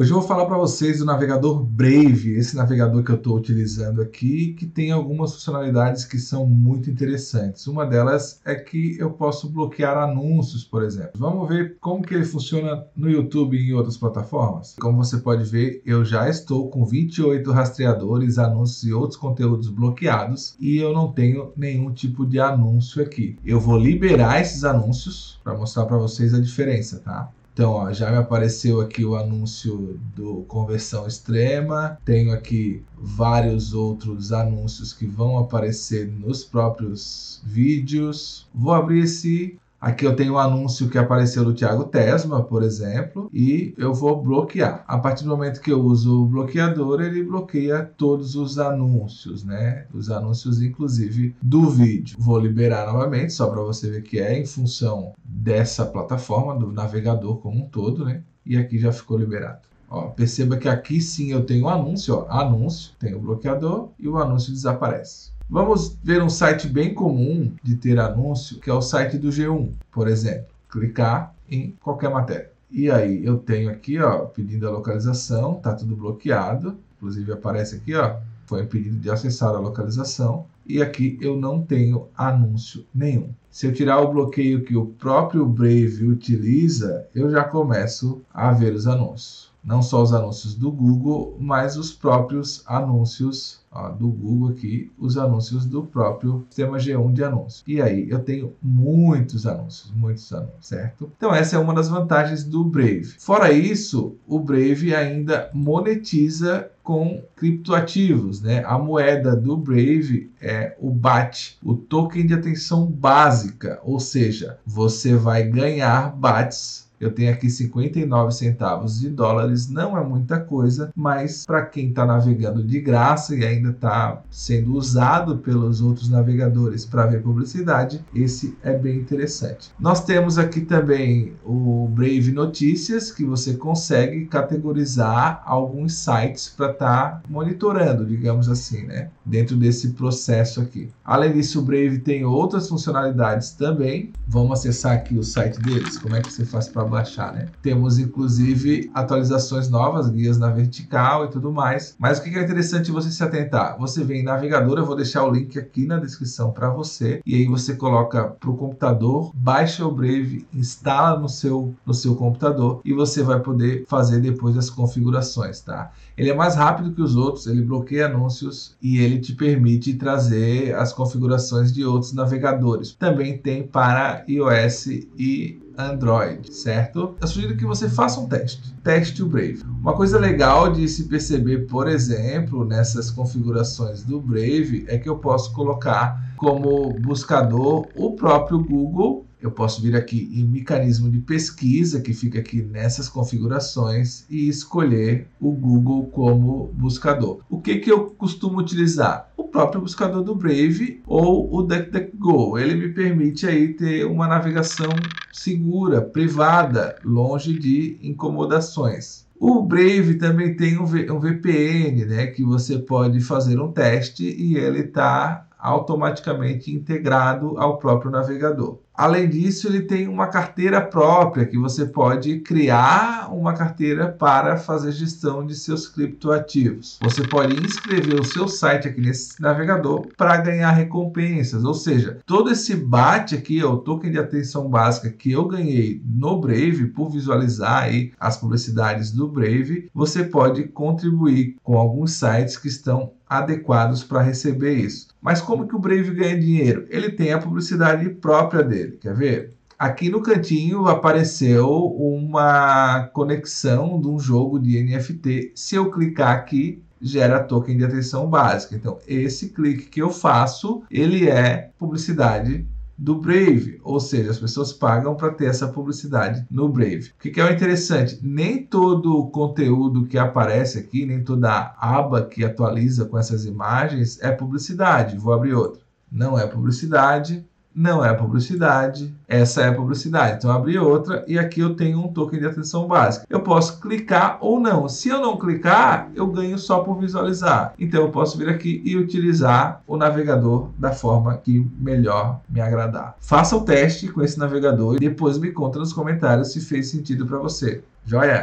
Hoje eu vou falar para vocês do navegador Brave, esse navegador que eu estou utilizando aqui, que tem algumas funcionalidades que são muito interessantes. Uma delas é que eu posso bloquear anúncios, por exemplo. Vamos ver como que ele funciona no YouTube e em outras plataformas. Como você pode ver, eu já estou com 28 rastreadores, anúncios e outros conteúdos bloqueados e eu não tenho nenhum tipo de anúncio aqui. Eu vou liberar esses anúncios para mostrar para vocês a diferença, tá? Então, ó, já me apareceu aqui o anúncio do conversão extrema. Tenho aqui vários outros anúncios que vão aparecer nos próprios vídeos. Vou abrir esse Aqui eu tenho um anúncio que apareceu do Thiago Tesma, por exemplo, e eu vou bloquear. A partir do momento que eu uso o bloqueador, ele bloqueia todos os anúncios, né? Os anúncios, inclusive, do vídeo. Vou liberar novamente, só para você ver que é em função dessa plataforma, do navegador como um todo, né? E aqui já ficou liberado. Ó, perceba que aqui sim eu tenho anúncio, ó, anúncio, tem o bloqueador e o anúncio desaparece. Vamos ver um site bem comum de ter anúncio, que é o site do G1, por exemplo. Clicar em qualquer matéria. E aí eu tenho aqui, ó, pedindo a localização, tá tudo bloqueado. Inclusive aparece aqui, ó, foi impedido de acessar a localização. E aqui eu não tenho anúncio nenhum. Se eu tirar o bloqueio que o próprio Brave utiliza, eu já começo a ver os anúncios. Não só os anúncios do Google, mas os próprios anúncios ó, do Google aqui os anúncios do próprio sistema G1 de anúncios. E aí eu tenho muitos anúncios, muitos anúncios, certo? Então essa é uma das vantagens do Brave. Fora isso, o Brave ainda monetiza com criptoativos, né? A moeda do Brave é o BAT, o token de atenção básica, ou seja, você vai ganhar BATs eu tenho aqui 59 centavos de dólares, não é muita coisa, mas para quem está navegando de graça e ainda está sendo usado pelos outros navegadores para ver publicidade, esse é bem interessante. Nós temos aqui também o Brave Notícias, que você consegue categorizar alguns sites para estar tá monitorando, digamos assim, né? Dentro desse processo aqui. Além disso, o Brave tem outras funcionalidades também. Vamos acessar aqui o site deles. Como é que você faz para baixar, né? Temos inclusive atualizações novas, guias na vertical e tudo mais. Mas o que é interessante você se atentar? Você vem em navegador, eu vou deixar o link aqui na descrição para você. E aí você coloca para o computador, baixa o Brave, instala no seu, no seu computador e você vai poder fazer depois as configurações, tá? Ele é mais rápido que os outros, ele bloqueia anúncios e ele te permite trazer as configurações de outros navegadores. Também tem para iOS e Android, certo? Eu sugiro que você faça um teste. Teste o Brave. Uma coisa legal de se perceber, por exemplo, nessas configurações do Brave é que eu posso colocar como buscador o próprio Google eu posso vir aqui em mecanismo de pesquisa, que fica aqui nessas configurações, e escolher o Google como buscador. O que, que eu costumo utilizar? O próprio buscador do Brave ou o DuckDuckGo. Ele me permite aí ter uma navegação segura, privada, longe de incomodações. O Brave também tem um, VPN, né, que você pode fazer um teste e ele está automaticamente integrado ao próprio navegador. Além disso, ele tem uma carteira própria que você pode criar uma carteira para fazer gestão de seus criptoativos. Você pode inscrever o seu site aqui nesse navegador para ganhar recompensas, ou seja, todo esse BAT aqui, o token de atenção básica que eu ganhei no Brave por visualizar aí as publicidades do Brave, você pode contribuir com alguns sites que estão adequados para receber isso. Mas como que o Brave ganha dinheiro? Ele tem a publicidade própria dele, quer ver? Aqui no cantinho apareceu uma conexão de um jogo de NFT. Se eu clicar aqui, gera token de atenção básica. Então, esse clique que eu faço, ele é publicidade do Brave, ou seja, as pessoas pagam para ter essa publicidade no Brave. O que é o interessante? Nem todo o conteúdo que aparece aqui, nem toda aba que atualiza com essas imagens é publicidade. Vou abrir outra. Não é publicidade, não é publicidade, essa é publicidade. Então, abri outra e aqui eu tenho um token de atenção básica. Eu posso clicar ou não. Se eu não clicar, eu ganho só por visualizar. Então, eu posso vir aqui e utilizar o navegador da forma que melhor me agradar. Faça o teste com esse navegador e depois me conta nos comentários se fez sentido para você. Joia!